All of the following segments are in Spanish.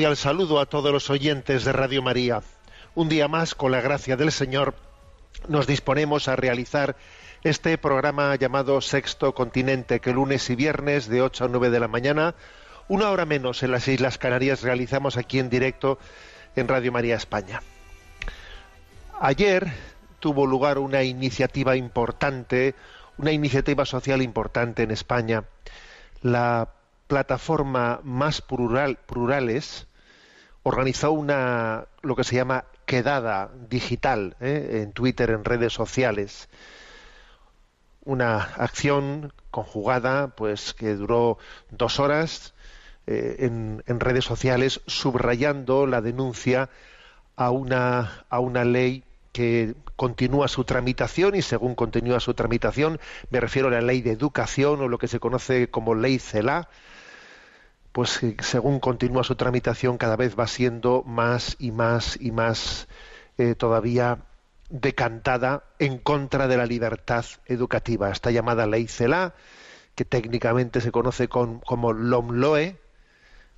Cordial saludo a todos los oyentes de Radio María. Un día más, con la gracia del Señor, nos disponemos a realizar este programa llamado Sexto Continente, que lunes y viernes de 8 a 9 de la mañana, una hora menos en las Islas Canarias, realizamos aquí en directo en Radio María España. Ayer tuvo lugar una iniciativa importante, una iniciativa social importante en España. La plataforma Más Plural, Plurales organizó una lo que se llama quedada digital ¿eh? en Twitter, en redes sociales. Una acción conjugada, pues que duró dos horas eh, en, en redes sociales, subrayando la denuncia a una, a una ley que continúa su tramitación y según continúa su tramitación, me refiero a la ley de educación o lo que se conoce como ley CELA, pues eh, según continúa su tramitación cada vez va siendo más y más y más eh, todavía decantada en contra de la libertad educativa. Esta llamada ley CELA, que técnicamente se conoce con- como LOMLOE,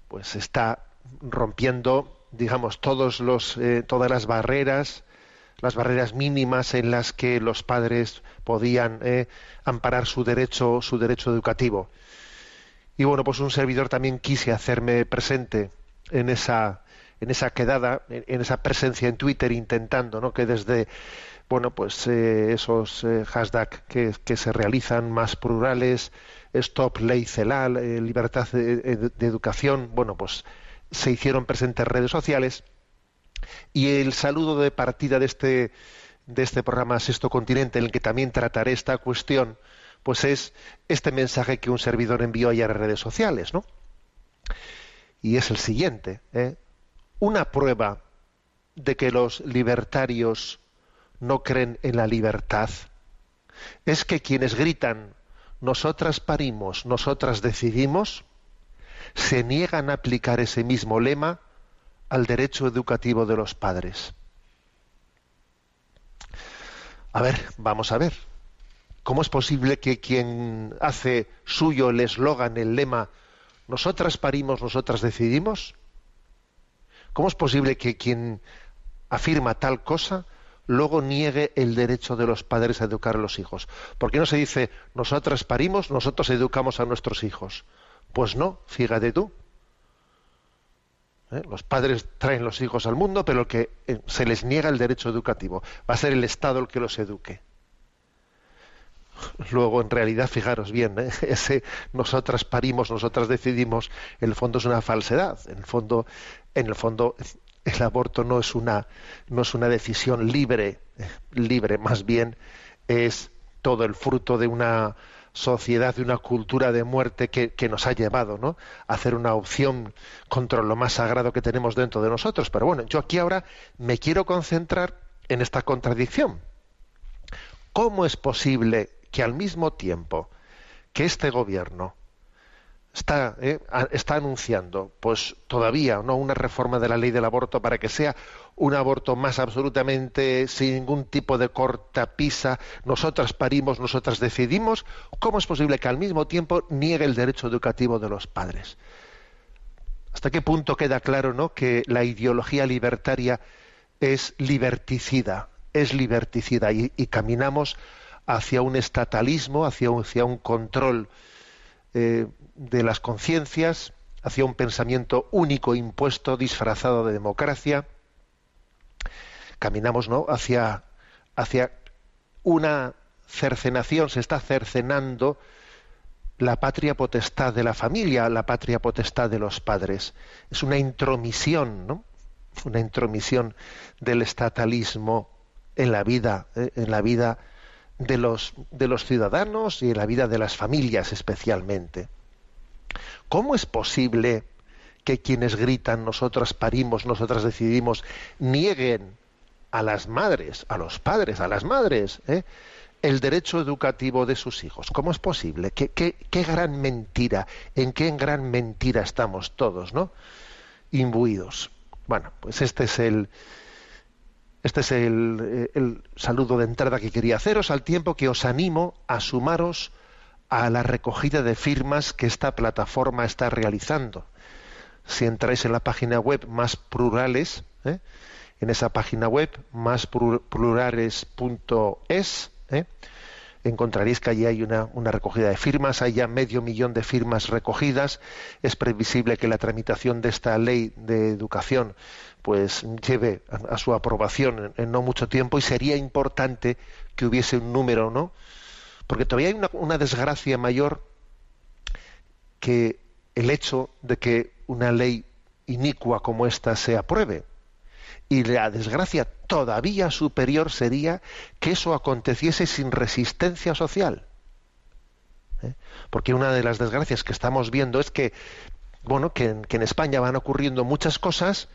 pues está rompiendo, digamos, todos los, eh, todas las barreras, las barreras mínimas en las que los padres podían amparar su derecho, su derecho educativo. Y bueno, pues un servidor también quise hacerme presente en esa, en esa quedada, en, esa presencia en Twitter, intentando, ¿no? Que desde, bueno, pues eh, esos eh, hashtags que, que se realizan más plurales, Stop Ley Celal, eh, Libertad de, de- Educación, bueno, pues se hicieron presentes en redes sociales y el saludo de partida de este, de este programa Sexto Continente, en el que también trataré esta cuestión, pues es este mensaje que un servidor envió ayer en redes sociales, ¿no? Y es el siguiente, ¿eh? Una prueba de que los libertarios no creen en la libertad es que quienes gritan nosotras parimos, nosotras decidimos, se niegan a aplicar ese mismo lema al derecho educativo de los padres. A ver, vamos a ver. ¿Cómo es posible que quien hace suyo el eslogan, el lema, nosotras parimos, nosotras decidimos? ¿Cómo es posible que quien afirma tal cosa luego niegue el derecho de los padres a educar a los hijos? ¿Por qué no se dice nosotras parimos, nosotros educamos a nuestros hijos? Pues no, fíjate tú. ¿Eh? Los padres traen los hijos al mundo, pero que eh, se les niega el derecho educativo. Va a ser el Estado el que los eduque. Luego, en realidad, fijaros bien, ¿eh? ese nosotras parimos, nosotras decidimos, en el fondo es una falsedad. En el fondo, en el fondo, el aborto no es una, no es una decisión libre, eh, libre, más bien es todo el fruto de una sociedad, de una cultura de muerte que, que nos ha llevado ¿no? a hacer una opción contra lo más sagrado que tenemos dentro de nosotros. Pero bueno, yo aquí ahora me quiero concentrar en esta contradicción. ¿Cómo es posible que al mismo tiempo que este gobierno está, eh, está anunciando, pues todavía no una reforma de la ley del aborto para que sea un aborto más absolutamente sin ningún tipo de cortapisa, nosotras parimos, nosotras decidimos, ¿cómo es posible que al mismo tiempo niegue el derecho educativo de los padres? ¿Hasta qué punto queda claro ¿no? que la ideología libertaria es liberticida, es liberticida y, caminamos hacia un estatalismo, hacia un, control eh, de las conciencias, hacia un pensamiento único impuesto, disfrazado de democracia. Caminamos ¿no? hacia, hacia una cercenación, se está cercenando la patria potestad de la familia, la patria potestad de los padres. Es una intromisión, ¿no? Una intromisión del estatalismo en la vida, ¿eh? en la vida de los, de los ciudadanos y en la vida de las familias especialmente. ¿Cómo es posible que quienes gritan nosotras parimos, nosotras decidimos, nieguen a las madres, a los padres, a las madres, ¿eh? el derecho educativo de sus hijos. ¿Cómo es posible? ¿Qué, qué, gran mentira? ¿En qué gran mentira estamos todos, no? Imbuidos. Bueno, pues este es el, este es el, eh, el, saludo de entrada que quería haceros, al tiempo que os animo a sumaros a la recogida de firmas que esta plataforma está realizando. Si entráis en la página web más plurales, ¿eh? en esa página web más plurales.es, ¿eh? Encontraréis que allí hay una, recogida de firmas, hay ya medio millón de firmas recogidas. Es previsible que la tramitación de esta ley de educación pues lleve a, su aprobación en, no mucho tiempo y sería importante que hubiese un número, ¿no? Porque todavía hay una, una desgracia mayor que el hecho de que una ley inicua como esta se apruebe. Y la desgracia todavía superior sería que eso aconteciese sin resistencia social. ¿Eh? Porque una de las desgracias que estamos viendo es que, bueno, que, en España van ocurriendo muchas cosas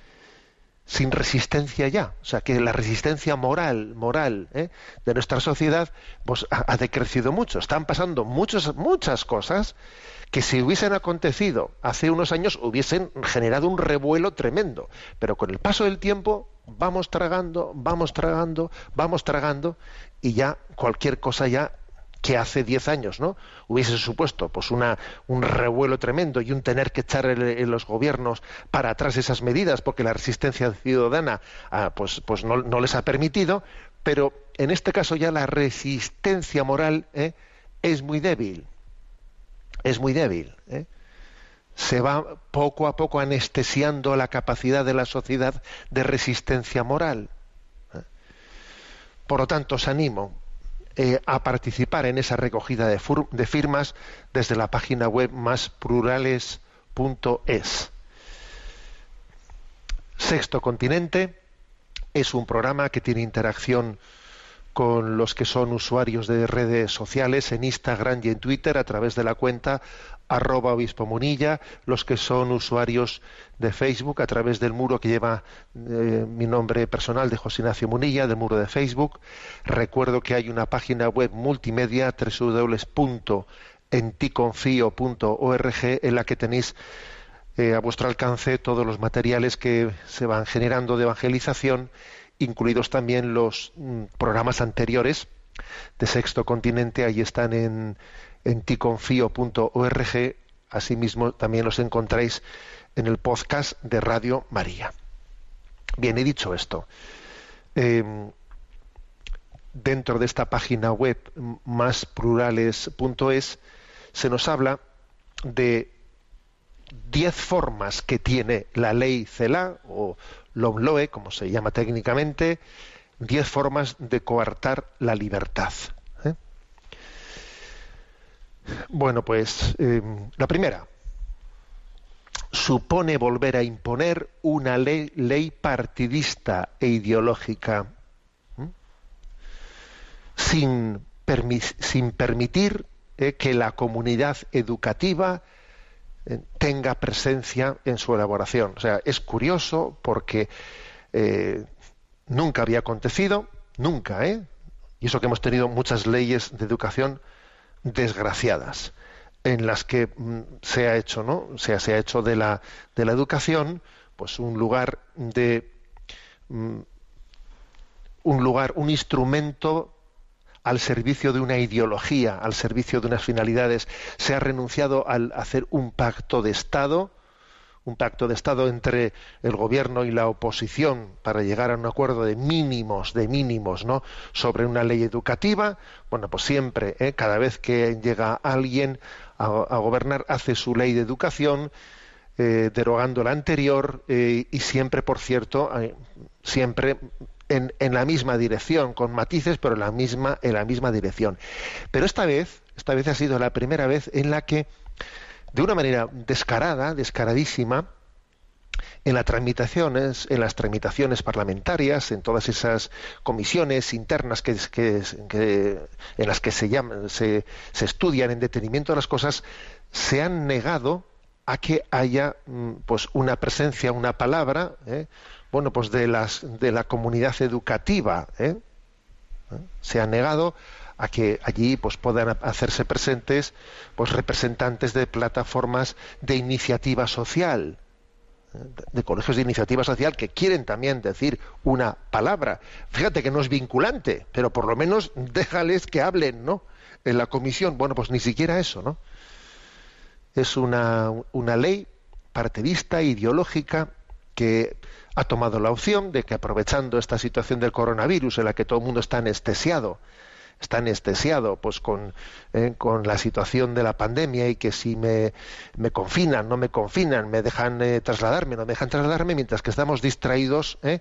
sin resistencia ya. O sea, que la resistencia moral, moral ¿eh? de nuestra sociedad pues, ha, ha, decrecido mucho. Están pasando muchas, muchas cosas que si hubiesen acontecido hace unos años hubiesen generado un revuelo tremendo. Pero con el paso del tiempo vamos tragando, vamos tragando, vamos tragando y ya cualquier cosa ya que hace diez años no hubiese supuesto pues una un revuelo tremendo y un tener que echar en los gobiernos para atrás esas medidas porque la resistencia ciudadana ah, pues pues no, les ha permitido pero en este caso ya la resistencia moral ¿eh? es muy débil es muy débil. ¿eh? Se va poco a poco anestesiando la capacidad de la sociedad de resistencia moral. ¿eh? Por lo tanto, os animo eh, a participar en esa recogida de, de, firmas desde la página web más Sexto Continente es un programa que tiene interacción con los que son usuarios de redes sociales en Instagram y en Twitter a través de la cuenta arroba obispo munilla, los que son usuarios de Facebook a través del muro que lleva eh, mi nombre personal de José Ignacio Munilla, del muro de Facebook. Recuerdo que hay una página web multimedia www.enticonfio.org en la que tenéis eh, a vuestro alcance todos los materiales que se van generando de evangelización incluidos también los mm, programas anteriores de Sexto Continente, ahí están en, en ticonfio.org, asimismo también los encontráis en el podcast de Radio María. Bien, he dicho esto. Em, dentro de esta página web másplurales.es se nos habla de diez formas que tiene la ley CELA o LOMLOE, como se llama técnicamente, diez formas de coartar la libertad. ¿eh? Bueno, pues eh, la primera supone volver a imponer una ley, ley partidista e ideológica ¿eh? sin, sin, permitir que la comunidad educativa tenga presencia en su elaboración. O sea, es curioso porque eh, nunca había acontecido, nunca, ¿eh? Y eso que hemos tenido muchas leyes de educación desgraciadas. en las que mm, se ha hecho, ¿no? O sea, se ha hecho de la, de la educación, pues un lugar de mm, un lugar, un instrumento al servicio de una ideología, al servicio de unas finalidades. Se ha renunciado al hacer un pacto de Estado, un pacto de Estado entre el gobierno y la oposición para llegar a un acuerdo de mínimos, de mínimos, ¿no? Sobre una ley educativa. Bueno, pues siempre, ¿eh? cada vez que llega alguien a, gobernar, hace su ley de educación, eh, derogando la anterior eh, y siempre, por cierto, siempre en, la misma dirección, con matices, pero en la misma, en la misma dirección. Pero esta vez, esta vez ha sido la primera vez en la que, de una manera descarada, descaradísima, en las tramitaciones, en las tramitaciones parlamentarias, en todas esas comisiones internas que, en las que se, se, se, estudian en detenimiento de las cosas, se han negado a que haya mm, pues una presencia, una palabra, ¿eh? bueno, pues de, las, de la comunidad educativa. ¿eh? ¿Eh? Se ha negado a que allí pues puedan hacerse presentes pues representantes de plataformas de iniciativa social ¿eh? de colegios de iniciativa social que quieren también decir una palabra. Fíjate que no es vinculante, pero por lo menos déjales que hablen, ¿no? En la comisión. Bueno, pues ni siquiera eso, ¿no? Es una, una ley partidista, ideológica, que ha tomado la opción de que aprovechando esta situación del coronavirus en la que todo el mundo está anestesiado, está anestesiado pues con, eh, con la situación de la pandemia y que si me, me confinan, no me confinan, me dejan eh, trasladarme, no me dejan trasladarme, mientras que estamos distraídos, eh,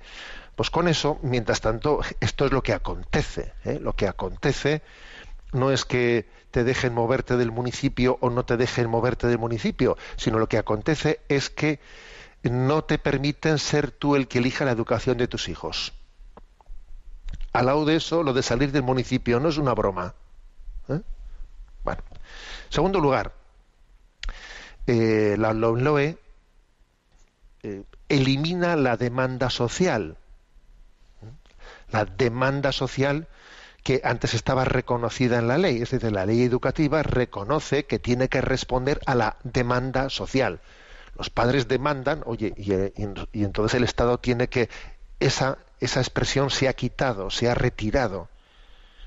pues con eso, mientras tanto, esto es lo que acontece. Lo que acontece no es que te dejen moverte del municipio o no te dejen moverte del municipio, sino lo que acontece es que no te permiten ser tú el que elija la educación de tus hijos. Al lado de eso, lo de salir del municipio no es una broma. ¿eh? Bueno, segundo lugar, eh, la LOMLOE eh, elimina la demanda social. La demanda social que antes estaba reconocida en la ley, es decir, la ley educativa reconoce que tiene que responder a la demanda social los padres demandan, oye, y, entonces el Estado tiene que, esa, esa expresión se ha quitado, se ha retirado.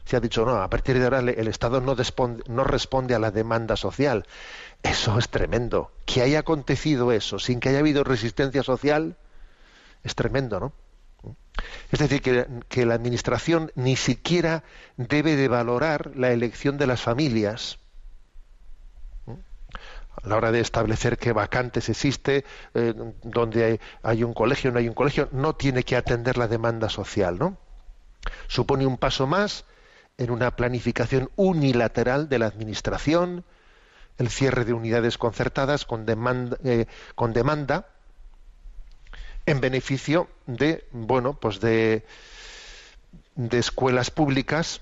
Se ha dicho, no, a partir de ahora el Estado no, no responde a la demanda social. Eso es tremendo. Que haya acontecido eso sin que haya habido resistencia social, es tremendo, ¿no? Es decir, que, la Administración ni siquiera debe de valorar la elección de las familias a la hora de establecer qué vacantes existe, eh, donde hay, un colegio, no hay un colegio, no tiene que atender la demanda social, ¿no? Supone un paso más en una planificación unilateral de la administración, el cierre de unidades concertadas con demanda, eh, con demanda en beneficio de, bueno, pues de, de escuelas públicas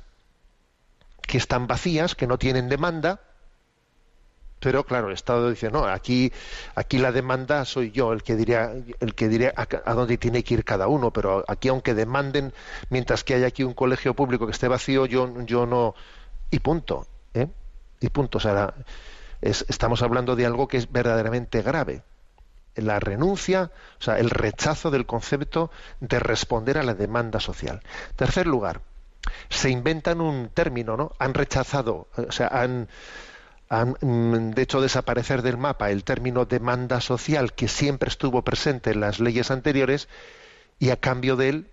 que están vacías, que no tienen demanda, pero claro el Estado dice no aquí aquí la demanda soy yo el que diría el que diría a, dónde tiene que ir cada uno pero aquí aunque demanden mientras que haya aquí un colegio público que esté vacío yo yo no y punto ¿eh? y punto o sea estamos hablando de algo que es verdaderamente grave la renuncia o sea el rechazo del concepto de responder a la demanda social tercer lugar se inventan un término no han rechazado o sea han han mm, de hecho desaparecer del mapa el término demanda social que siempre estuvo presente en las leyes anteriores y a cambio de él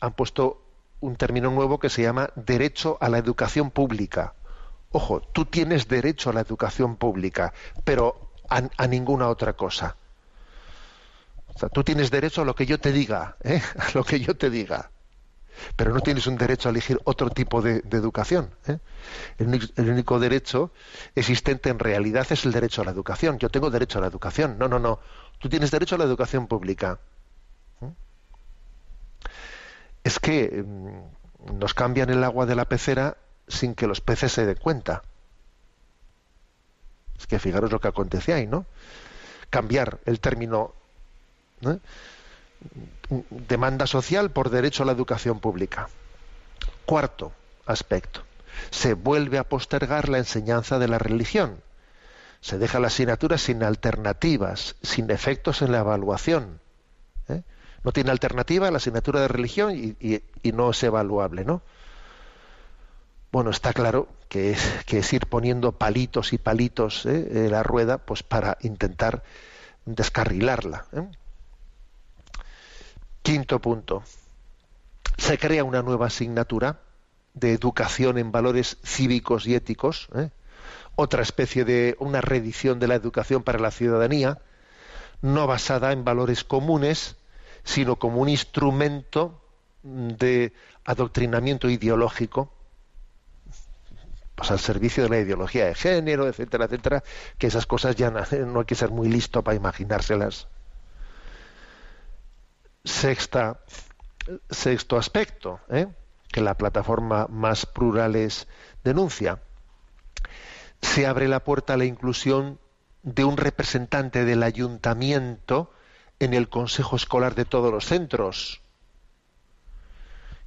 han puesto un término nuevo que se llama derecho a la educación pública. Ojo, tú tienes derecho a la educación pública, pero a, ninguna otra cosa. O sea, tú tienes derecho a lo que yo te diga, ¿eh? a lo que yo te diga pero no tienes un derecho a elegir otro tipo de, educación. ¿eh? El, único derecho existente en realidad es el derecho a la educación. Yo tengo derecho a la educación. No, no, no. Tú tienes derecho a la educación pública. ¿eh? Es que mm, nos cambian el agua de la pecera sin que los peces se den cuenta. Es que fijaros lo que acontece ahí, ¿no? Cambiar el término demanda social por derecho a la educación pública. Cuarto aspecto, se vuelve a postergar la enseñanza de la religión. se deja la asignatura sin alternativas, sin efectos en la evaluación. ¿eh? No tiene alternativa la asignatura de religión y, no es evaluable, ¿no? Bueno, está claro que es, que es ir poniendo palitos y palitos ¿eh? en la rueda pues para intentar descarrilarla. ¿eh? Quinto punto. Se crea una nueva asignatura de educación en valores cívicos y éticos, ¿eh? otra especie de una reedición de la educación para la ciudadanía, no basada en valores comunes, sino como un instrumento de adoctrinamiento ideológico, pues al servicio de la ideología de género, etcétera, etcétera, que esas cosas ya no, hay que ser muy listo para imaginárselas. Sexta, sexto aspecto, ¿eh? que la plataforma Más Plurales denuncia. Se abre la puerta a la inclusión de un representante del ayuntamiento en el consejo escolar de todos los centros.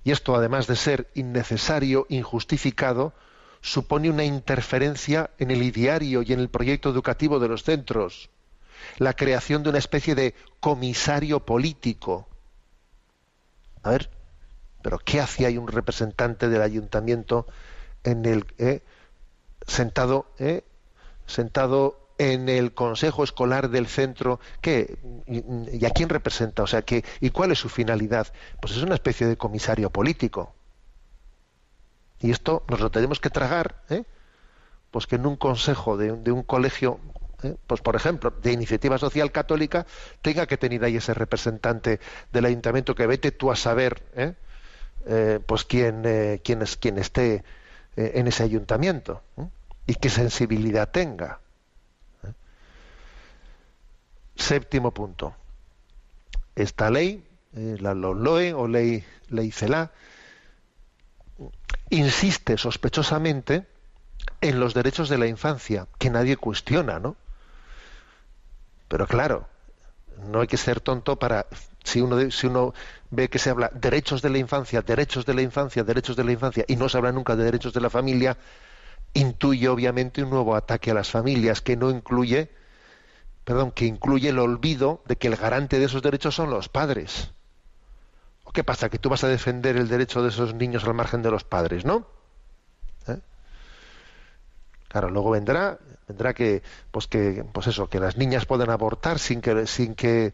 Y esto, además de ser innecesario, injustificado, supone una interferencia en el ideario y en el proyecto educativo de los centros, la creación de una especie de comisario político. A ver, pero ¿qué hacía ahí un representante del ayuntamiento en el eh, sentado eh, sentado en el consejo escolar del centro ¿qué? ¿Y, a quién representa? O sea, ¿qué, ¿y cuál es su finalidad? Pues es una especie de comisario político. Y esto nos lo tenemos que tragar, ¿eh? pues que en un consejo de, un colegio, ¿eh? pues por ejemplo, de iniciativa social católica, tenga que tener ahí ese representante del ayuntamiento que vete tú a saber, ¿eh? Eh, pues quién, quién, es, quién esté en ese ayuntamiento y qué sensibilidad tenga. Séptimo punto. Esta ley, la LOE o ley, ley CELA, insiste sospechosamente en los derechos de la infancia, que nadie cuestiona, ¿no? Pero claro, no hay que ser tonto para si uno si uno ve que se habla derechos de la infancia, derechos de la infancia, derechos de la infancia y no se habla nunca de derechos de la familia, intuye obviamente un nuevo ataque a las familias que no incluye perdón, que incluye el olvido de que el garante de esos derechos son los padres. ¿Qué pasa? Que tú vas a defender el derecho de esos niños al margen de los padres, ¿no? Claro, luego vendrá, vendrá que, pues que, pues eso, que las niñas puedan abortar sin que, sin que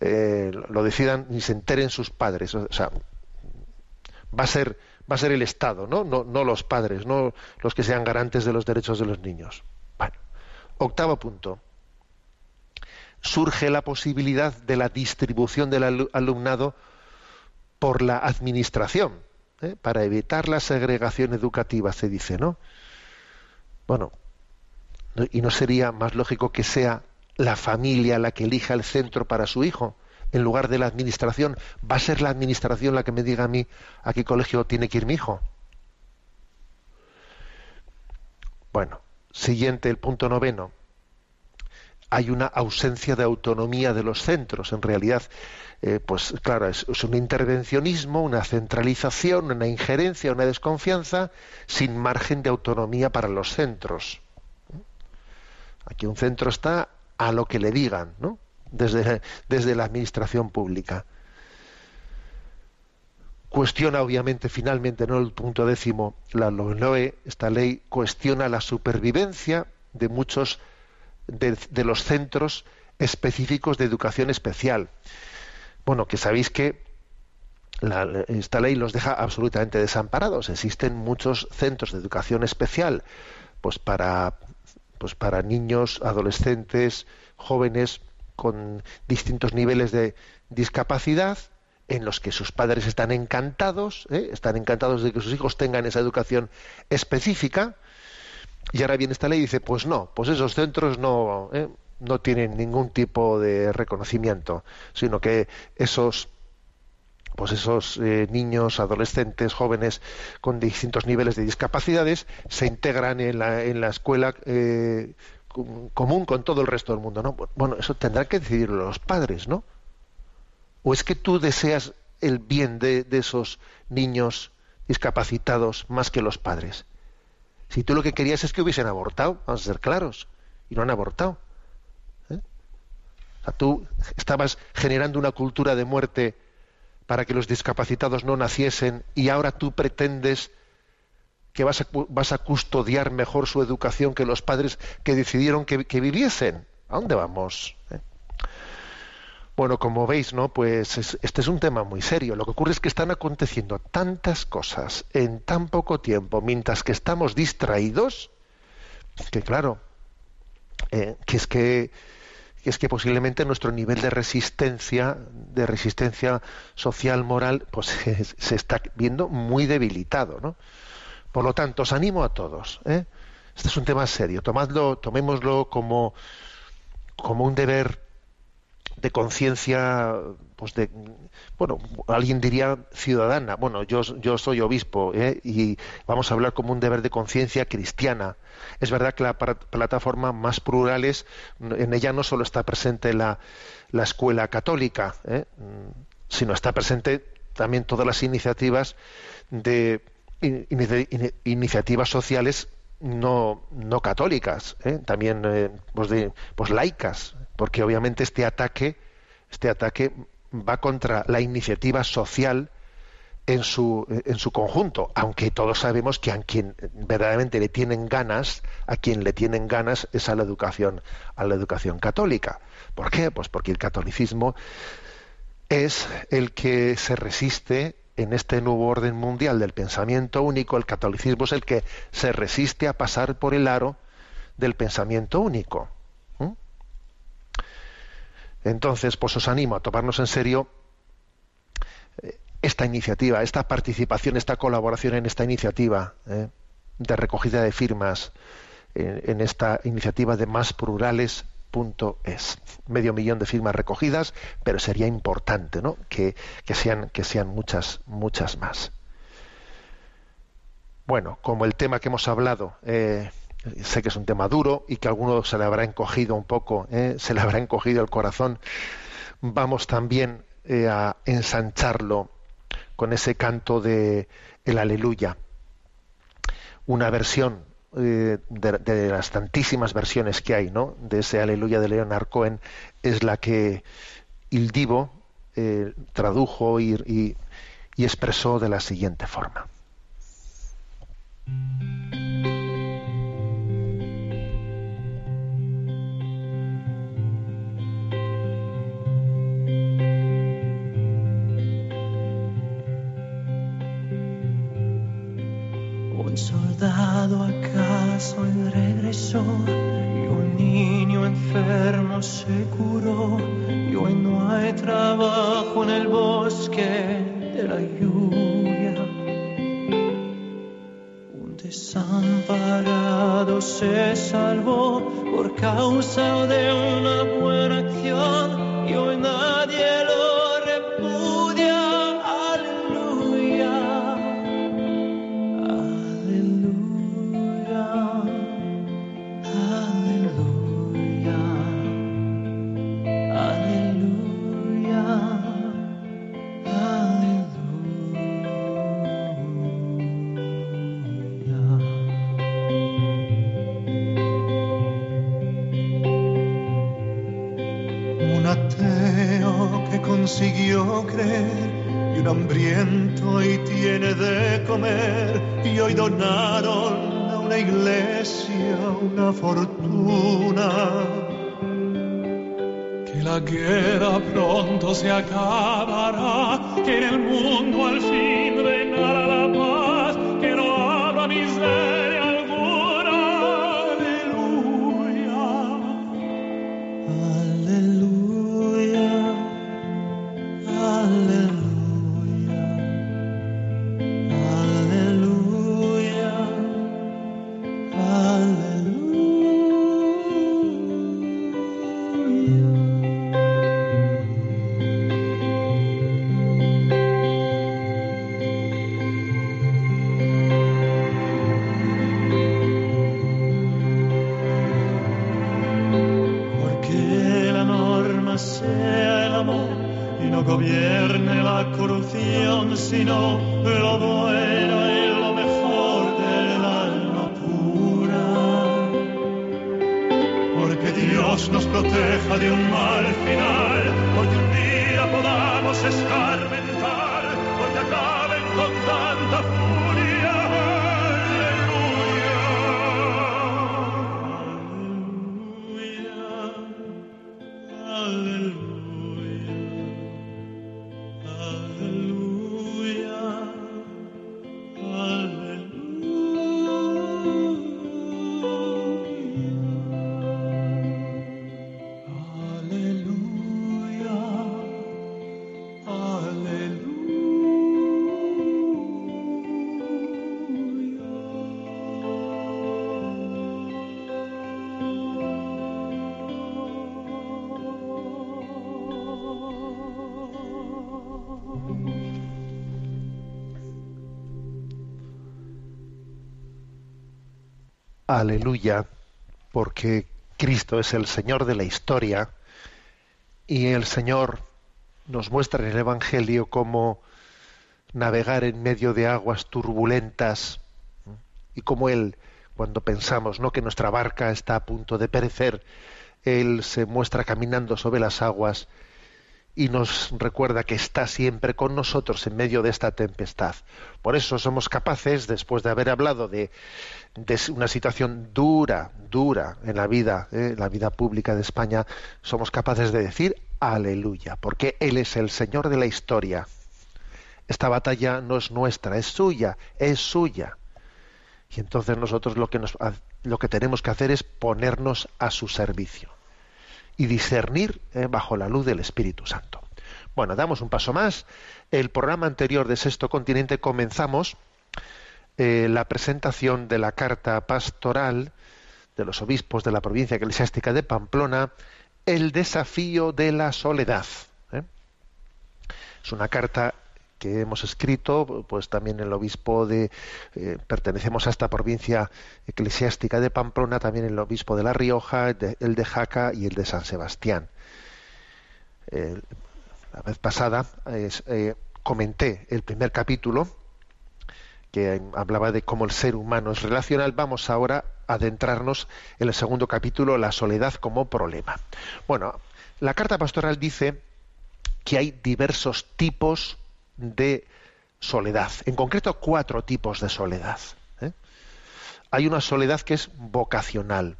eh, lo decidan ni se enteren sus padres. O sea, va a ser, va a ser el Estado, ¿no? ¿no? No los padres, no los que sean garantes de los derechos de los niños. Bueno, octavo punto. Surge la posibilidad de la distribución del alumnado por la administración, ¿eh? para evitar la segregación educativa, se dice, ¿no? Bueno, ¿y no sería más lógico que sea la familia la que elija el centro para su hijo? en lugar de la administración, ¿va a ser la administración la que me diga a mí a qué colegio tiene que ir mi hijo? Bueno, siguiente, el punto noveno. Hay una ausencia de autonomía de los centros. En realidad, eh, pues claro, es, un intervencionismo, una centralización, una injerencia, una desconfianza sin margen de autonomía para los centros. Aquí un centro está a lo que le digan, ¿no? Desde, desde la administración pública. Cuestiona, obviamente, finalmente, no el punto décimo, la LOE, esta ley cuestiona la supervivencia de muchos de los centros específicos de educación especial. Bueno, que sabéis que esta ley los deja absolutamente desamparados. Existen muchos centros de educación especial, pues para, pues para niños, adolescentes, jóvenes con distintos niveles de discapacidad, en los que sus padres están encantados, ¿eh? están encantados de que sus hijos tengan esa educación específica. Y ahora viene esta ley y dice, pues no, pues esos centros no, ¿eh? no tienen ningún tipo de reconocimiento, sino que esos pues esos eh, niños, adolescentes, jóvenes con distintos niveles de discapacidades se integran en la, en la escuela eh, común con todo el resto del mundo, ¿no? Bueno, eso tendrá que decidir los padres, ¿no? ¿O es que tú deseas el bien de esos niños discapacitados más que los padres? Si tú lo que querías es que hubiesen abortado, vamos a ser claros, y no han abortado. ¿eh? tú estabas generando una cultura de muerte para que los discapacitados no naciesen y ahora tú pretendes que vas a, vas a custodiar mejor su educación que los padres que decidieron que, viviesen. ¿A dónde vamos? ¿Eh? Bueno, como veis, ¿no? Pues este es un tema muy serio. Lo que ocurre es que están aconteciendo tantas cosas en tan poco tiempo, mientras que estamos distraídos, que claro, eh, que es que, es que posiblemente nuestro nivel de resistencia, de resistencia social, moral, pues se, está viendo muy debilitado, ¿no? Por lo tanto, os animo a todos. ¿eh? Este es un tema serio. Tomadlo, tomémoslo como, como un deber de conciencia, pues de, bueno, alguien diría ciudadana. Bueno, yo, yo soy obispo ¿eh? y vamos a hablar como un deber de conciencia cristiana. Es verdad que la plataforma más plurales, en ella no solo está presente la, la escuela católica, ¿eh? sino está presente también todas las iniciativas de iniciativas sociales no, no católicas, ¿eh? también pues, pues laicas, porque obviamente este ataque, este ataque va contra la iniciativa social en su, en su conjunto, aunque todos sabemos que a quien verdaderamente le tienen ganas, a quien le tienen ganas es a la educación, a la educación católica. ¿Por qué? Pues porque el catolicismo es el que se resiste en este nuevo orden mundial del pensamiento único, el catolicismo es el que se resiste a pasar por el aro del pensamiento único. Entonces, pues os animo a tomarnos en serio eh, esta iniciativa, esta participación, esta colaboración en esta iniciativa ¿eh? de recogida de firmas, en esta iniciativa de más plurales es. Medio millón de firmas recogidas, pero sería importante ¿no? que, sean, que sean muchas, muchas más. Bueno, como el tema que hemos hablado, eh, sé que es un tema duro y que a alguno se le habrá encogido un poco, eh, se le habrá encogido el corazón, vamos también eh, a ensancharlo con ese canto de el aleluya. Una versión eh, de, las tantísimas versiones que hay ¿no? de ese Aleluya de Leonard Cohen es la que Il Divo eh, tradujo y expresó de la siguiente forma. Soldado acaso regresó y un niño enfermo se curó y hoy no hay trabajo en el bosque de la lluvia. Un desamparado se salvó por causa de una buena acción y hoy nadie lo y hoy donaron a una iglesia una fortuna. Que la guerra pronto se acabará, que en el mundo al fin Aleluya, porque Cristo es el Señor de la historia y el Señor nos muestra en el Evangelio cómo navegar en medio de aguas turbulentas y cómo Él, cuando pensamos ¿no? que nuestra barca está a punto de perecer, Él se muestra caminando sobre las aguas y nos recuerda que está siempre con nosotros en medio de esta tempestad. Por eso somos capaces, después de haber hablado de, una situación dura, dura en la vida, ¿eh? en la vida pública de España, somos capaces de decir aleluya, porque Él es el Señor de la historia. Esta batalla no es nuestra, es suya, es suya. Y entonces nosotros lo que, nos, lo que tenemos que hacer es ponernos a su servicio y discernir eh, bajo la luz del Espíritu Santo. Bueno, damos un paso más. El programa anterior de Sexto Continente comenzamos eh, la presentación de la carta pastoral de los obispos de la provincia eclesiástica de Pamplona, El desafío de la soledad. ¿eh? Es una carta que hemos escrito, pues también el obispo de, eh, pertenecemos a esta provincia eclesiástica de Pamplona, también el obispo de La Rioja, el de Jaca y el de San Sebastián. Eh, la vez pasada eh, comenté el primer capítulo que hablaba de cómo el ser humano es relacional. Vamos ahora a adentrarnos en el segundo capítulo, la soledad como problema. Bueno, la carta pastoral dice que hay diversos tipos de soledad, en concreto cuatro tipos de soledad. ¿eh? Hay una soledad que es vocacional,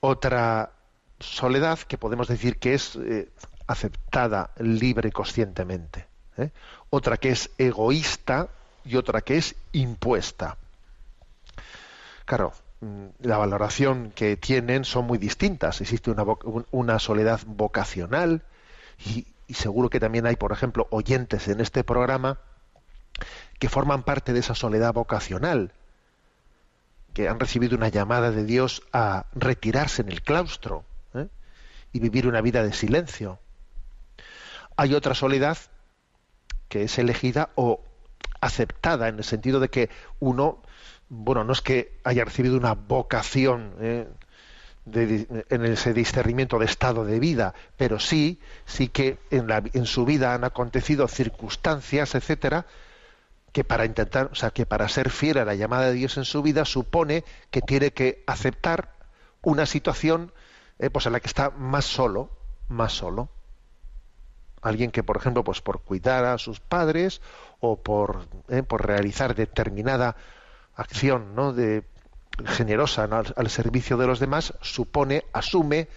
otra soledad que podemos decir que es eh, aceptada libre y conscientemente, ¿eh? otra que es egoísta y otra que es impuesta. Claro, la valoración que tienen son muy distintas. Existe una, una soledad vocacional y, y seguro que también hay, por ejemplo, oyentes en este programa que forman parte de esa soledad vocacional, que han recibido una llamada de Dios a retirarse en el claustro ¿eh? y vivir una vida de silencio. Hay otra soledad que es elegida o aceptada en el sentido de que uno, bueno, no es que haya recibido una vocación ¿eh? De, en ese discernimiento de estado de vida, pero sí, sí que en, la, en su vida han acontecido circunstancias, etcétera, que para intentar, o sea, que para ser fiel a la llamada de Dios en su vida supone que tiene que aceptar una situación eh, pues en la que está más solo, más solo. Alguien que, por ejemplo, pues por cuidar a sus padres o por, eh, por realizar determinada acción, ¿no? De generosa ¿no? al, servicio de los demás supone, asume,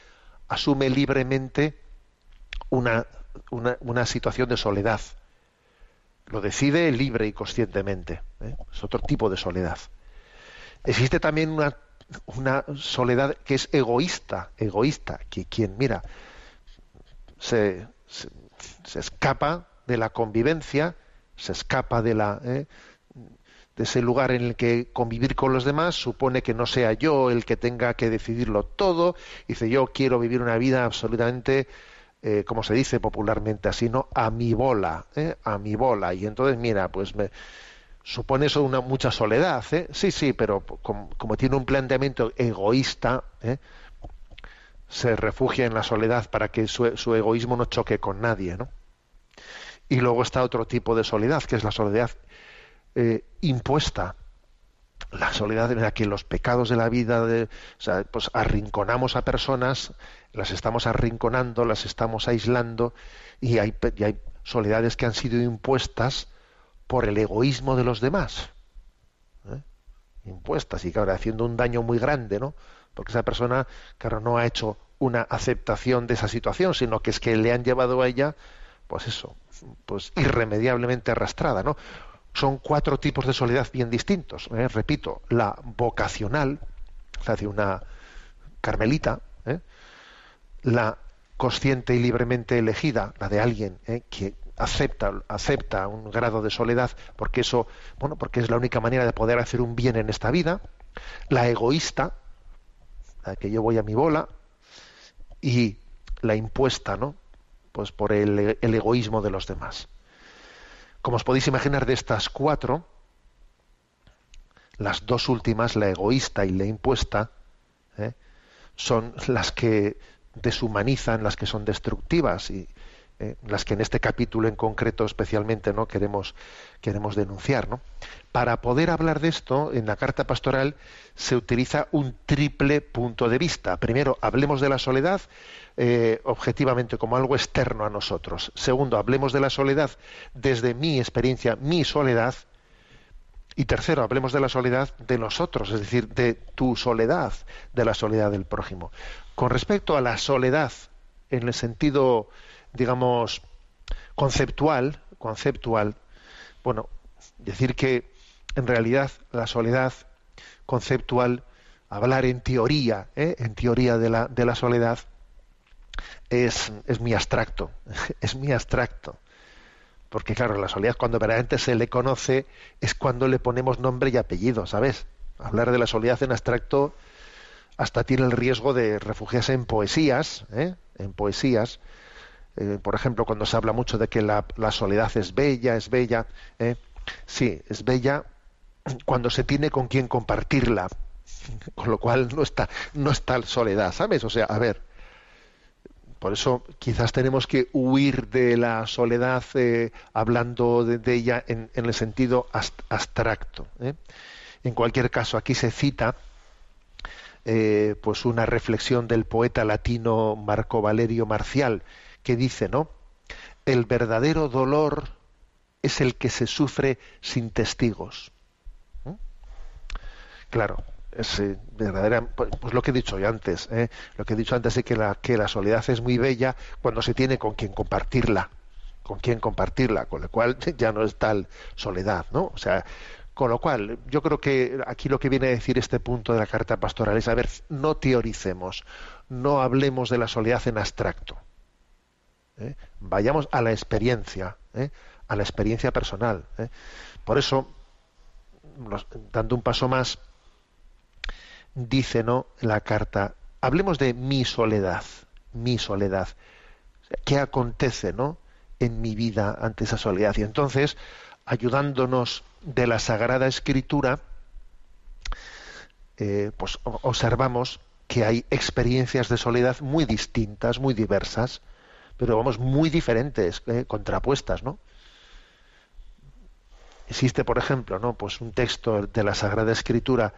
asume libremente una, una, una situación de soledad. Lo decide libre y conscientemente. ¿eh? Es otro tipo de soledad. Existe también una, una soledad que es egoísta, egoísta, que quien, mira, se, se, se escapa de la convivencia, se escapa de la, ¿eh? De ese lugar en el que convivir con los demás supone que no sea yo el que tenga que decidirlo todo. Dice, yo quiero vivir una vida absolutamente, eh, como se dice popularmente así, ¿no? A mi bola, ¿eh? a mi bola. Y entonces, mira, pues me supone eso una mucha soledad, ¿eh? Sí, sí, pero como, tiene un planteamiento egoísta, ¿eh? se refugia en la soledad para que su, su egoísmo no choque con nadie, ¿no? Y luego está otro tipo de soledad, que es la soledad eh, impuesta. la soledad en la que los pecados de la vida, de, pues arrinconamos a personas, las estamos arrinconando, las estamos aislando y hay, hay soledades que han sido impuestas por el egoísmo de los demás. ¿eh? Impuestas y claro, haciendo un daño muy grande, ¿no? Porque esa persona, claro, no ha hecho una aceptación de esa situación, sino que es que le han llevado a ella, pues eso, pues irremediablemente arrastrada, ¿no? Son cuatro tipos de soledad bien distintos. ¿eh? Repito, la vocacional, la de una carmelita, ¿eh? la consciente y libremente elegida, la de alguien ¿eh? que acepta, acepta un grado de soledad, porque eso, bueno, porque es la única manera de poder hacer un bien en esta vida, la egoísta, la que yo voy a mi bola, y la impuesta, ¿no? Pues por el egoísmo de los demás. Como os podéis imaginar, de estas cuatro, las dos últimas, la egoísta y la impuesta, ¿eh? son las que deshumanizan, las que son destructivas y ¿eh? las que en este capítulo en concreto especialmente no queremos queremos denunciar. ¿no? Para poder hablar de esto, en la carta pastoral se utiliza un triple punto de vista. Primero, hablemos de la soledad eh, objetivamente como algo externo a nosotros. Segundo, hablemos de la soledad desde mi experiencia, mi soledad. Y tercero, hablemos de la soledad de nosotros, es decir, de tu soledad, de la soledad del prójimo. Con respecto a la soledad, en el sentido, digamos, conceptual, conceptual, bueno, decir que en realidad la soledad conceptual, hablar en teoría, ¿eh? en teoría de la, de la soledad, es, es muy abstracto, es muy abstracto. Porque claro, la soledad cuando verdaderamente se le conoce es cuando le ponemos nombre y apellido, ¿sabes? Hablar de la soledad en abstracto hasta tiene el riesgo de refugiarse en poesías, ¿eh? en poesías. Eh, por ejemplo, cuando se habla mucho de que la, soledad es bella, es bella. ¿eh? Sí, es bella cuando se tiene con quien compartirla. Con lo cual no está, no está soledad, ¿sabes? O sea, a ver, por eso quizás tenemos que huir de la soledad eh, hablando de, ella en, el sentido abstracto. En cualquier caso, aquí se cita pues una reflexión del poeta latino Marco Valerio Marcial, que dice, ¿no? El verdadero dolor es el que se sufre sin testigos. Claro, es eh, verdadera, pues, pues, lo que he dicho yo antes, ¿eh? lo que he dicho antes es que la, que la soledad es muy bella cuando se tiene con quien compartirla, con quien compartirla, con lo cual ya no es tal soledad, ¿no? O sea, con lo cual, yo creo que aquí lo que viene a decir este punto de la carta pastoral es, a ver, no teoricemos, no hablemos de la soledad en abstracto. ¿Eh? Vayamos a la experiencia, a la experiencia personal. Por eso, dando un paso más, dice no la carta, hablemos de mi soledad, mi soledad. ¿Qué acontece no en mi vida ante esa soledad? Y entonces, ayudándonos de la Sagrada Escritura, eh, pues observamos que hay experiencias de soledad muy distintas, muy diversas, pero vamos, muy diferentes, eh, contrapuestas, ¿no? Existe, por ejemplo, ¿no? Pues un texto de la Sagrada Escritura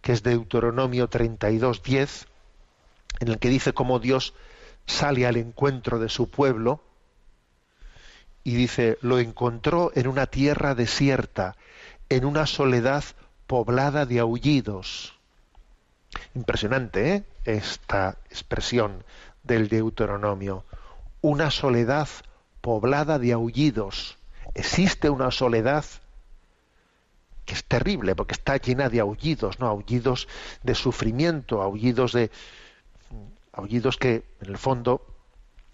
que es Deuteronomio 32, 10, en el que dice cómo Dios sale al encuentro de su pueblo y dice, lo encontró en una tierra desierta, en una soledad poblada de aullidos. Impresionante, ¿eh? Esta expresión del Deuteronomio. Una soledad poblada de aullidos. Existe una soledad que es terrible porque está llena de aullidos, ¿no? Aullidos de sufrimiento, aullidos de aullidos que en el fondo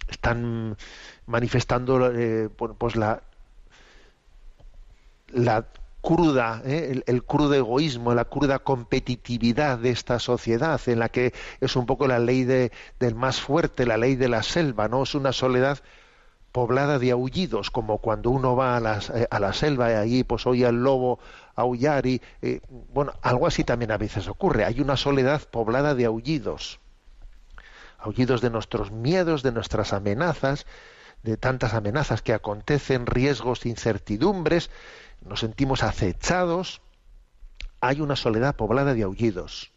están manifestando eh, pues la la cruda, ¿eh? el, crudo egoísmo, la cruda competitividad de esta sociedad, en la que es un poco la ley de, del más fuerte, la ley de la selva, ¿no? Es una soledad poblada de aullidos, como cuando uno va a, eh, a la selva y allí pues oye al lobo aullar y eh, bueno, algo así también a veces ocurre. Hay una soledad poblada de aullidos. Aullidos de nuestros miedos, de nuestras amenazas, de tantas amenazas que acontecen, riesgos, incertidumbres, nos sentimos acechados, hay una soledad poblada de aullidos.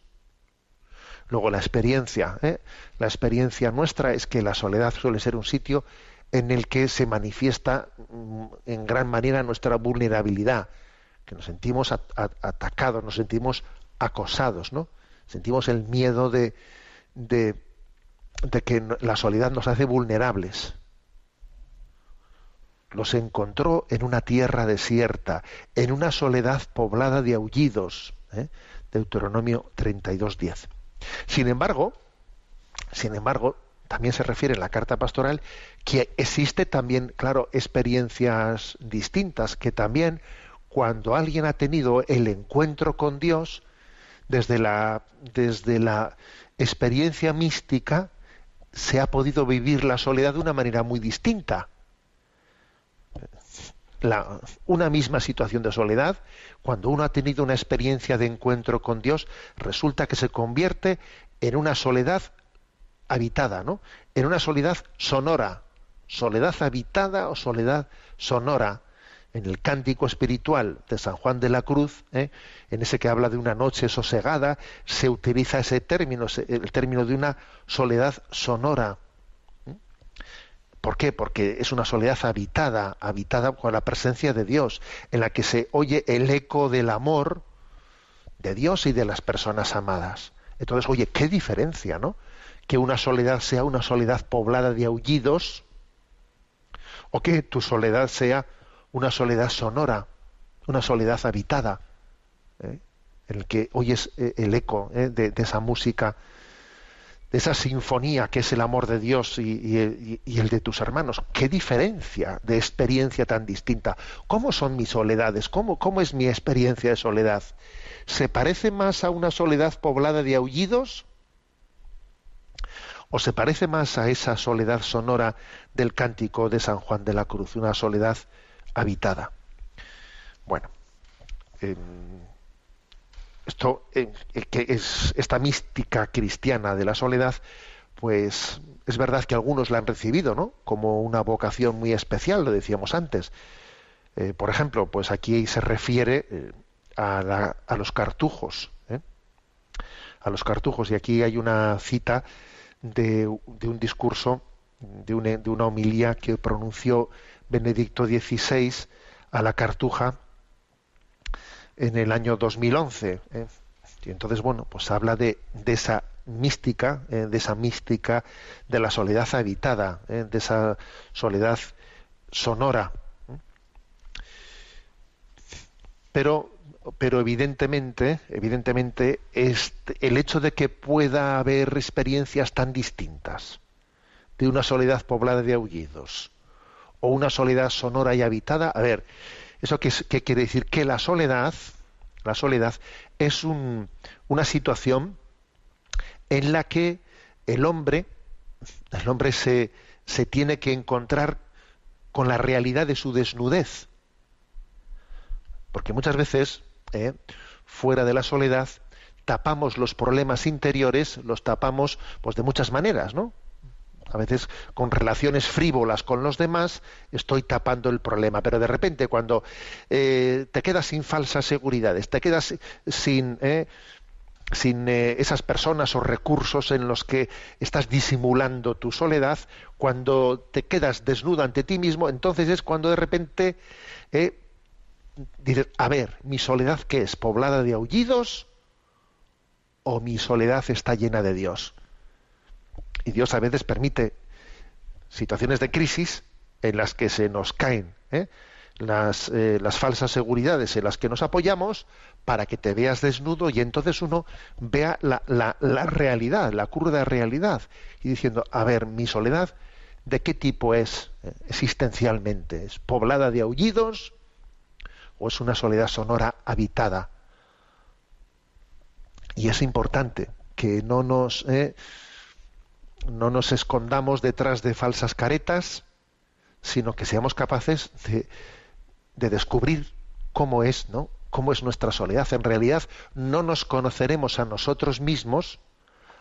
Luego la experiencia, ¿eh? la experiencia nuestra es que la soledad suele ser un sitio en el que se manifiesta mm, en gran manera nuestra vulnerabilidad, que nos sentimos atacados, nos sentimos acosados, ¿no? Sentimos el miedo de, de, de que la soledad nos hace vulnerables. Los encontró en una tierra desierta, en una soledad poblada de aullidos. ¿eh? Deuteronomio 32.10. Sin embargo, sin embargo, también se refiere en la carta pastoral que existe también, claro, experiencias distintas, que también cuando alguien ha tenido el encuentro con Dios, desde la, desde la experiencia mística, se ha podido vivir la soledad de una manera muy distinta. Una misma situación de soledad, cuando uno ha tenido una experiencia de encuentro con Dios, resulta que se convierte en una soledad habitada, ¿no? En una soledad sonora, soledad habitada o soledad sonora. En el cántico espiritual de San Juan de la Cruz, ¿eh? en ese que habla de una noche sosegada, se utiliza ese término, el término de una soledad sonora. ¿Por qué? Porque es una soledad habitada, habitada con la presencia de Dios, en la que se oye el eco del amor de Dios y de las personas amadas. Entonces, oye, qué diferencia, ¿no? Que una soledad sea una soledad poblada de aullidos o que tu soledad sea una soledad sonora, una soledad habitada, ¿eh? en el que oyes eh, el eco ¿eh? de, esa música, de esa sinfonía que es el amor de Dios y, el de tus hermanos. ¿Qué diferencia de experiencia tan distinta? ¿Cómo son mis soledades? ¿Cómo, cómo es mi experiencia de soledad? ¿Se parece más a una soledad poblada de aullidos? ¿O se parece más a esa soledad sonora del cántico de San Juan de la Cruz, una soledad habitada? Bueno, em, esto eh, que es esta mística cristiana de la soledad, pues es verdad que algunos la han recibido, ¿no? Como una vocación muy especial, lo decíamos antes. Eh, por ejemplo, pues aquí se refiere eh, a, los cartujos, ¿eh? a los cartujos. Y aquí hay una cita de, un discurso, de una, de homilía que pronunció Benedicto XVI a la cartuja en el año 2011. ¿eh? Y entonces, bueno, pues habla de, de esa mística, ¿eh? de esa mística de la soledad habitada, de esa soledad sonora. Pero pero evidentemente, evidentemente, el hecho de que pueda haber experiencias tan distintas, de una soledad poblada de aullidos, o una soledad sonora y habitada, a ver, ¿eso qué, quiere decir? Que la soledad, la soledad es una situación en la que el hombre, el hombre se, se tiene que encontrar con la realidad de su desnudez. Porque muchas veces ¿eh? fuera de la soledad, tapamos los problemas interiores, los tapamos pues de muchas maneras, ¿no? A veces con relaciones frívolas con los demás estoy tapando el problema, pero de repente cuando eh, te quedas sin falsas seguridades, te quedas sin, ¿eh? sin esas personas o recursos en los que estás disimulando tu soledad, cuando te quedas desnudo ante ti mismo, entonces es cuando de repente dices, a ver, ¿mi soledad qué es? ¿Poblada de aullidos? ¿O mi soledad está llena de Dios? Y Dios a veces permite situaciones de crisis en las que se nos caen ¿eh? las, eh, las falsas seguridades en las que nos apoyamos para que te veas desnudo y entonces uno vea la realidad, la cruda realidad, y diciendo, a ver, mi soledad, ¿de qué tipo es eh, existencialmente? ¿Es poblada de aullidos? o es una soledad sonora habitada. Y es importante que no nos, eh, no nos escondamos detrás de falsas caretas, sino que seamos capaces de, de descubrir cómo es, ¿no? cómo es nuestra soledad. En realidad no nos conoceremos a nosotros mismos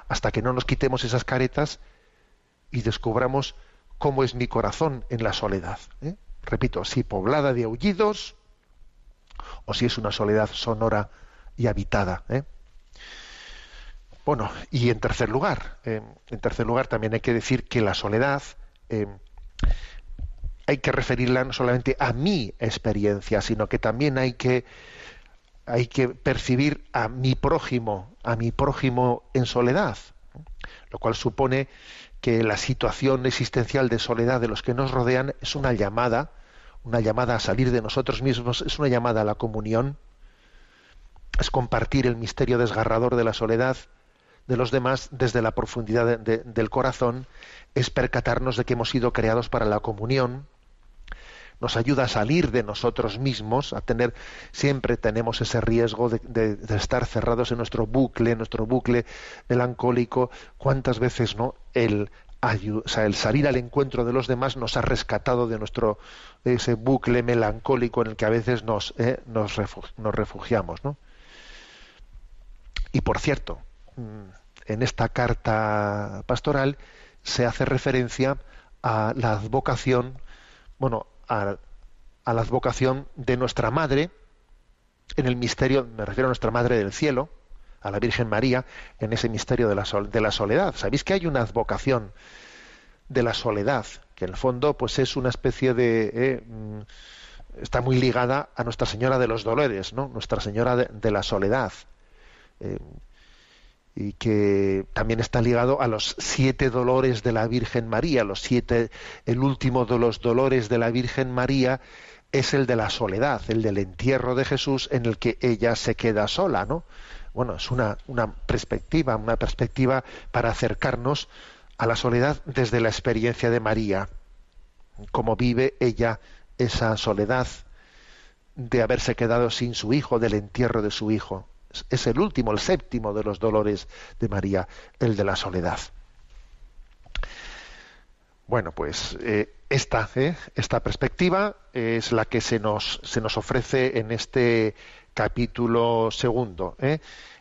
hasta que no nos quitemos esas caretas y descubramos cómo es mi corazón en la soledad. ¿eh? Repito, si poblada de aullidos, o si es una soledad sonora y habitada. ¿eh? Bueno, y en tercer lugar, en tercer lugar también hay que decir que la soledad hay que referirla no solamente a mi experiencia, sino que también hay que hay que percibir a mi prójimo, a mi prójimo en soledad, lo cual supone que la situación existencial de soledad de los que nos rodean es una llamada, una llamada a salir de nosotros mismos, es una llamada a la comunión, es compartir el misterio desgarrador de la soledad de los demás desde la profundidad del corazón, es percatarnos de que hemos sido creados para la comunión, nos ayuda a salir de nosotros mismos, a tener, siempre tenemos ese riesgo de, estar cerrados en nuestro bucle, nuestro bucle melancólico. ¿Cuántas veces no el, el salir al encuentro de los demás nos ha rescatado de nuestro ese bucle melancólico en el que a veces nos, eh, nos, refugiamos, ¿no? Y por cierto, en esta carta pastoral se hace referencia a la advocación, bueno, a, la advocación de nuestra madre en el misterio, me refiero a nuestra madre del cielo, a la Virgen María, en ese misterio de la, de la soledad. Sabéis que hay una advocación de la soledad, que en el fondo pues es una especie de... Eh, mm, está muy ligada a Nuestra Señora de los Dolores, ¿no? Nuestra Señora de, la Soledad. Eh, y que también está ligado a los siete dolores de la Virgen María. Los siete, el último de los dolores de la Virgen María es el de la soledad, el del entierro de Jesús en el que ella se queda sola, ¿no? Bueno, es una, una perspectiva, una perspectiva para acercarnos a la soledad desde la experiencia de María, cómo vive ella esa soledad de haberse quedado sin su hijo, del entierro de su hijo es el último, el séptimo de los dolores de María, el de la soledad. Bueno, pues eh, esta, eh, esta perspectiva es la que se nos, se nos ofrece en este capítulo segundo, eh,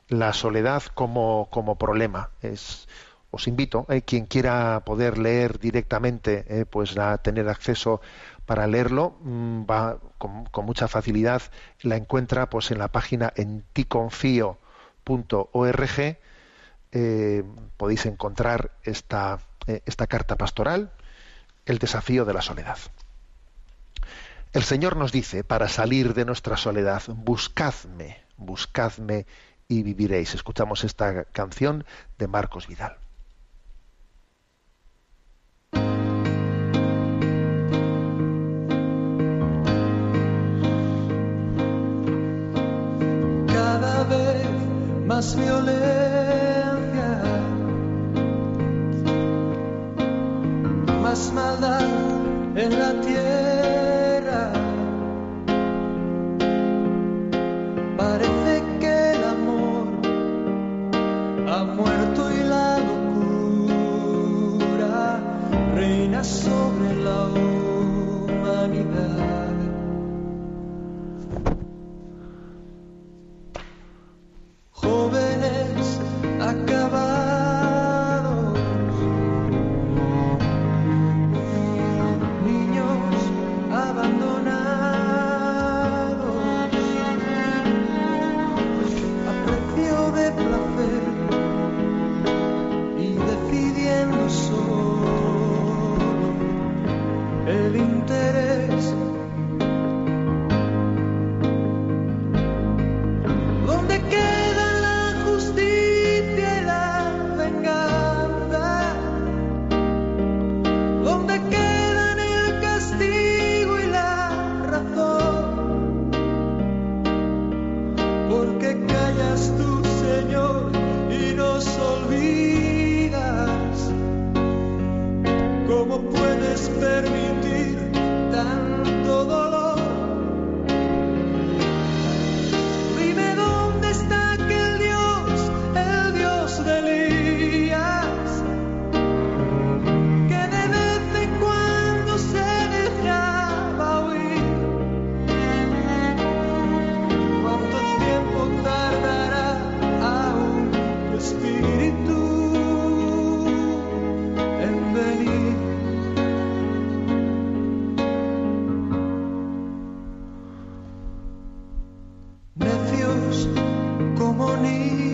la soledad como, como problema. Es, os invito, quien quiera poder leer directamente, pues a tener acceso para leerlo mm, va con, mucha facilidad la encuentra pues en la página en ticonfio.org eh, podéis encontrar esta, eh, esta carta pastoral el desafío de la soledad. El Señor nos dice para salir de nuestra soledad buscadme buscadme y viviréis escuchamos esta canción de Marcos Vidal más violencia, más maldad en la tierra. need.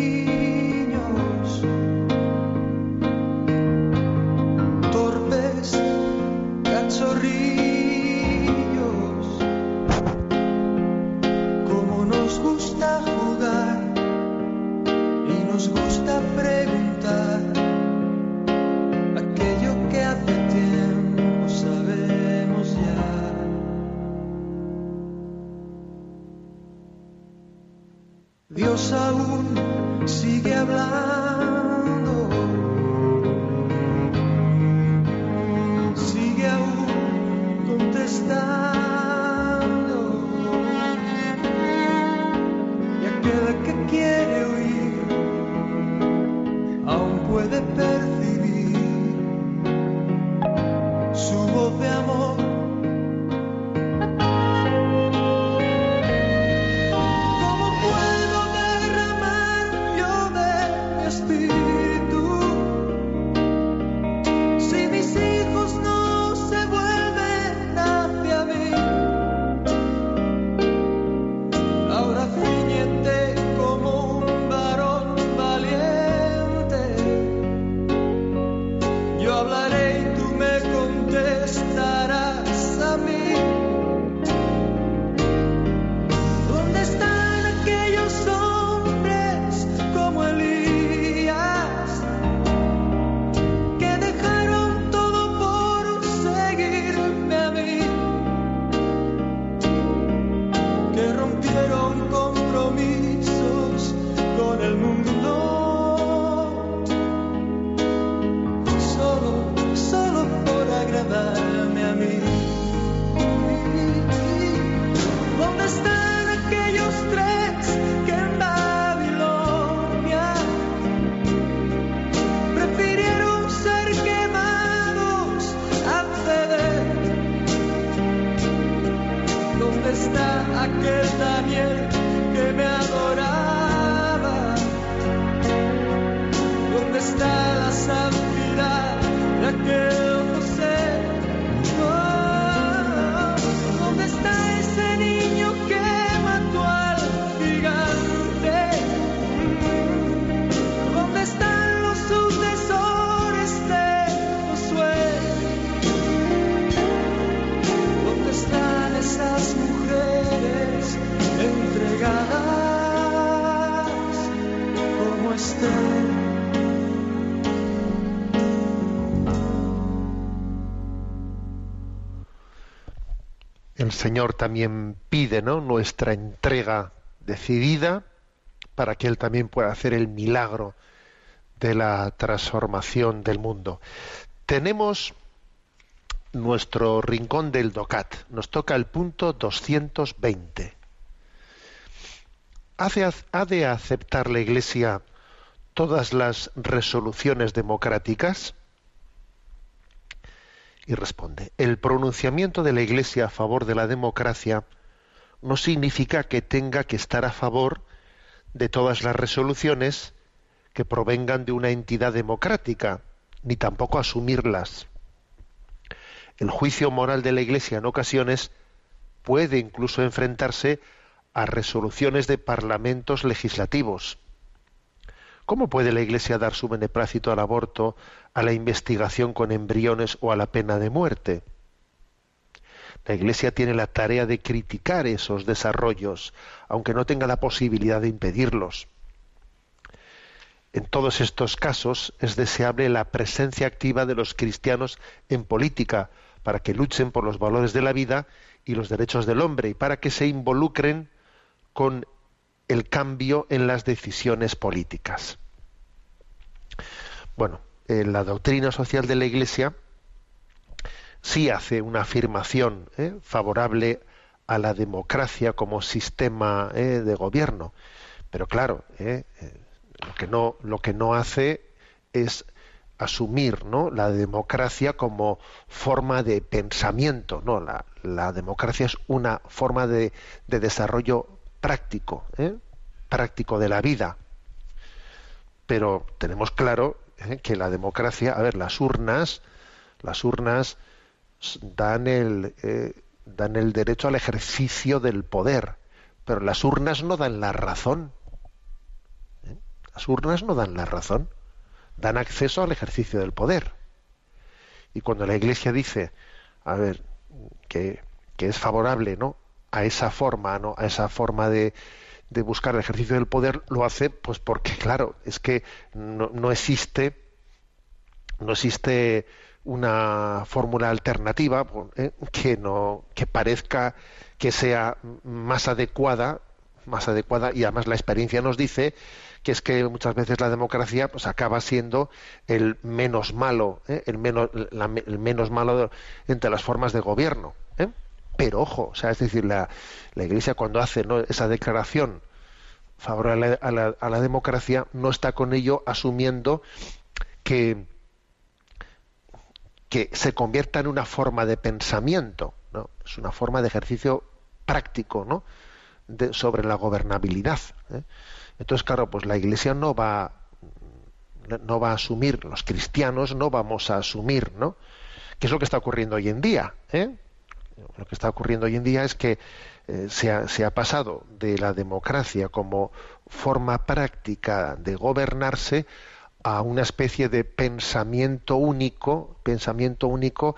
También pide ¿no? nuestra entrega decidida para que Él también pueda hacer el milagro de la transformación del mundo. Tenemos nuestro rincón del DOCAT. Nos toca el punto 220. ¿Hace- ¿Ha de aceptar la Iglesia todas las resoluciones democráticas? Y responde, el pronunciamiento de la Iglesia a favor de la democracia no significa que tenga que estar a favor de todas las resoluciones que provengan de una entidad democrática, ni tampoco asumirlas. El juicio moral de la Iglesia en ocasiones puede incluso enfrentarse a resoluciones de parlamentos legislativos. ¿Cómo puede la Iglesia dar su beneplácito al aborto, a la investigación con embriones o a la pena de muerte? La Iglesia tiene la tarea de criticar esos desarrollos, aunque no tenga la posibilidad de impedirlos. En todos estos casos es deseable la presencia activa de los cristianos en política para que luchen por los valores de la vida y los derechos del hombre y para que se involucren con el cambio en las decisiones políticas. Bueno, la doctrina social de la Iglesia sí hace una afirmación eh, favorable a la democracia como sistema eh, de gobierno, pero claro, eh, lo que no lo que no hace es asumir ¿no? la democracia como forma de pensamiento. No, la, la democracia es una forma de, de desarrollo práctico, ¿eh? práctico de la vida. Pero tenemos claro ¿eh? que la democracia, a ver, las urnas, las urnas dan el, eh, dan el derecho al ejercicio del poder, pero las urnas no dan la razón. ¿eh? Las urnas no dan la razón, dan acceso al ejercicio del poder. Y cuando la Iglesia dice, a ver, que, que es favorable ¿no? A esa forma, ¿no? a esa forma de, de buscar el ejercicio del poder, lo hace pues porque, claro, es que no, no existe, no existe una fórmula alternativa ¿eh? que no que parezca que sea más adecuada más adecuada y además la experiencia nos dice que es que muchas veces la democracia pues acaba siendo el menos malo ¿eh? el menos el menos malo entre las formas de gobierno ¿eh? Pero ojo o sea es decir la, iglesia cuando hace esa declaración favorable a la, a la democracia no está con ello asumiendo que que se convierta en una forma de pensamiento, ¿no? Es una forma de ejercicio práctico, ¿no? sobre la gobernabilidad. ¿eh? Entonces, claro, pues la Iglesia no va no va a asumir, los cristianos no vamos a asumir, ¿no? ¿Qué es lo que está ocurriendo hoy en día? ¿eh? Lo que está ocurriendo hoy en día es que eh, se, ha, se ha pasado de la democracia como forma práctica de gobernarse a una especie de pensamiento único, pensamiento único,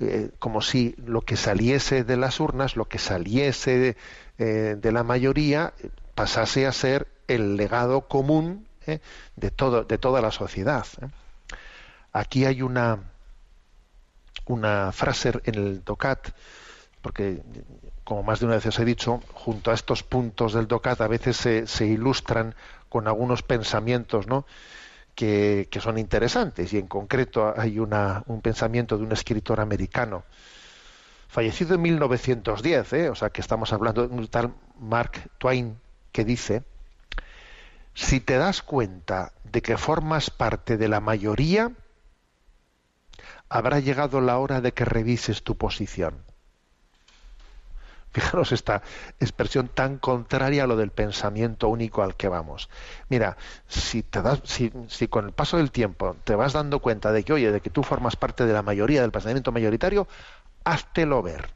eh, como si lo que saliese de las urnas, lo que saliese de, eh, de la mayoría, pasase a ser el legado común de, todo, de toda la sociedad. Aquí hay una, una frase en el DOCAT, porque como más de una vez os he dicho, junto a estos puntos del DOCAT a veces se, ilustran con algunos pensamientos, ¿no? que, son interesantes y en concreto hay un pensamiento de un escritor americano fallecido en 1910, ¿eh? o sea que estamos hablando de un tal Mark Twain que dice, si te das cuenta de que formas parte de la mayoría, habrá llegado la hora de que revises tu posición. Fijaros esta expresión tan contraria a lo del pensamiento único al que vamos. Mira, si, con el paso del tiempo te vas dando cuenta de que, oye, de que tú formas parte de la mayoría del pensamiento mayoritario, háztelo ver.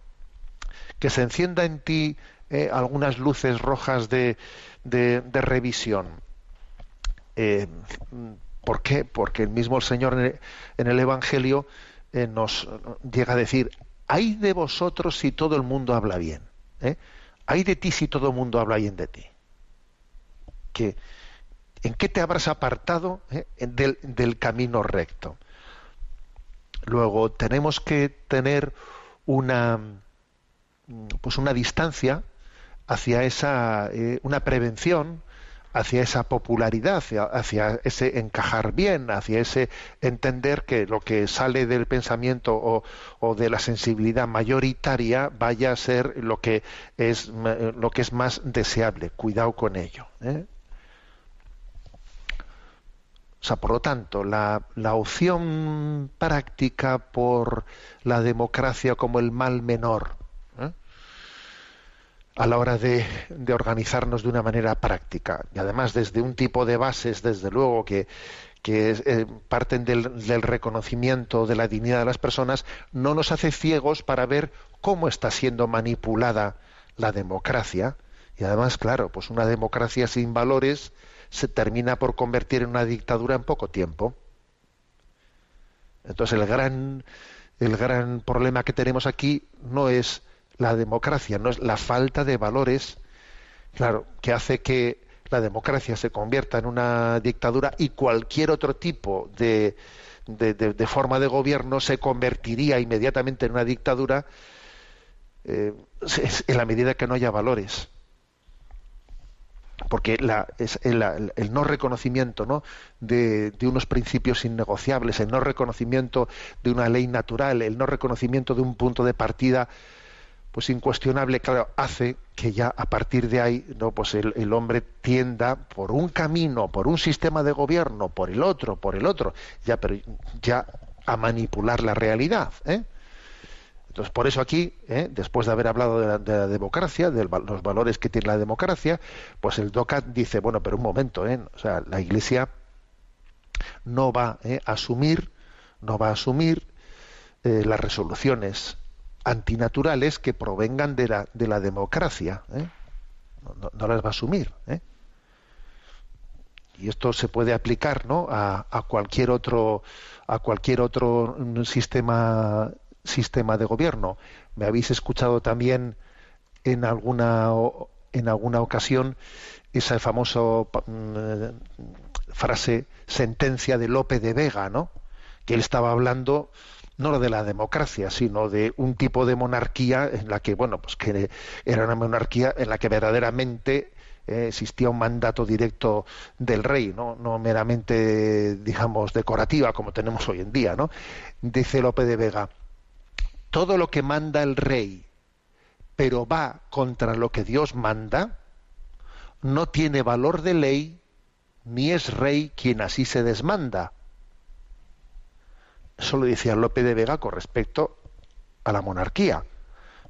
Que se encienda en ti eh, algunas luces rojas de, de, revisión. Eh, ¿Por qué? Porque el mismo Señor en el, Evangelio eh, nos llega a decir, hay de vosotros si todo el mundo habla bien. ¿eh? Hay de ti si todo el mundo habla bien de ti. Que, ¿En qué te habrás apartado eh, del, camino recto? Luego tenemos que tener una pues una distancia hacia esa eh, una prevención hacia esa popularidad, hacia, ese encajar bien, hacia ese entender que lo que sale del pensamiento o, de la sensibilidad mayoritaria vaya a ser lo que es, lo que es más deseable. Cuidado con ello. ¿eh? O sea, por lo tanto, la, la opción práctica por la democracia como el mal menor, a la hora de, organizarnos de una manera práctica. Y además desde un tipo de bases, desde luego, que, eh, parten del, del, reconocimiento de la dignidad de las personas, no nos hace ciegos para ver cómo está siendo manipulada la democracia. Y además, claro, pues una democracia sin valores se termina por convertir en una dictadura en poco tiempo. Entonces el gran, el gran problema que tenemos aquí no es la democracia, no es la falta de valores, claro, que hace que la democracia se convierta en una dictadura y cualquier otro tipo de, de, forma de gobierno se convertiría inmediatamente en una dictadura eh, en la medida que no haya valores. Porque la, es el, el, no reconocimiento ¿no? De, de, unos principios innegociables, el no reconocimiento de una ley natural, el no reconocimiento de un punto de partida pues incuestionable, claro, hace que ya a partir de ahí, no, pues el, hombre tienda por un camino, por un sistema de gobierno, por el otro, por el otro, ya, pero ya a manipular la realidad. ¿eh? Entonces, por eso aquí, ¿eh? después de haber hablado de la, democracia, de los valores que tiene la democracia, pues el DOCAT dice, bueno, pero un momento, ¿eh? o sea, la Iglesia no va ¿eh? a asumir, no va a asumir las resoluciones antinaturales que provengan de la, de la democracia. ¿eh? No, las va a asumir. ¿eh? Y esto se puede aplicar ¿no? a, a, cualquier otro a cualquier otro sistema sistema de gobierno. Me habéis escuchado también en alguna en alguna ocasión esa famosa mm, frase sentencia de Lope de Vega, ¿no? Que él estaba hablando no de la democracia, sino de un tipo de monarquía en la que, bueno, pues que era una monarquía en la que verdaderamente eh, existía un mandato directo del rey, ¿no? no meramente, digamos, decorativa como tenemos hoy en día, ¿no? Dice Lope de Vega, todo lo que manda el rey, pero va contra lo que Dios manda, no tiene valor de ley, ni es rey quien así se desmanda. Eso lo decía Lope de Vega con respecto a la monarquía.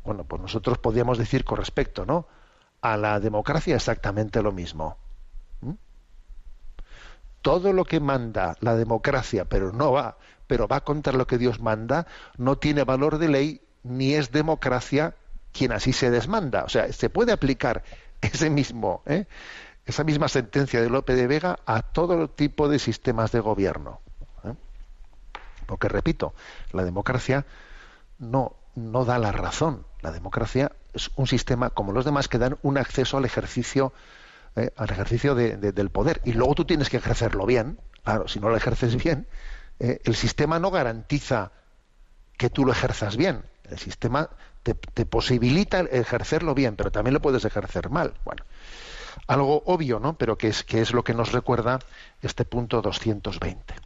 Bueno, pues nosotros podríamos decir con respecto, ¿no? A la democracia exactamente lo mismo. ¿Mm? Todo lo que manda la democracia, pero no va, pero va contra lo que Dios manda, no tiene valor de ley ni es democracia quien así se desmanda. O sea, se puede aplicar ese mismo, ¿eh? esa misma sentencia de Lope de Vega a todo tipo de sistemas de gobierno. Porque, repito, la democracia no, no da la razón. La democracia es un sistema como los demás que dan un acceso al ejercicio, eh, al ejercicio del poder. Y luego tú tienes que ejercerlo bien. Claro, si no lo ejerces bien, eh, el sistema no garantiza que tú lo ejerzas bien. El sistema te, posibilita ejercerlo bien, pero también lo puedes ejercer mal. Bueno, algo obvio, ¿no? Pero que es, que es lo que nos recuerda este punto 220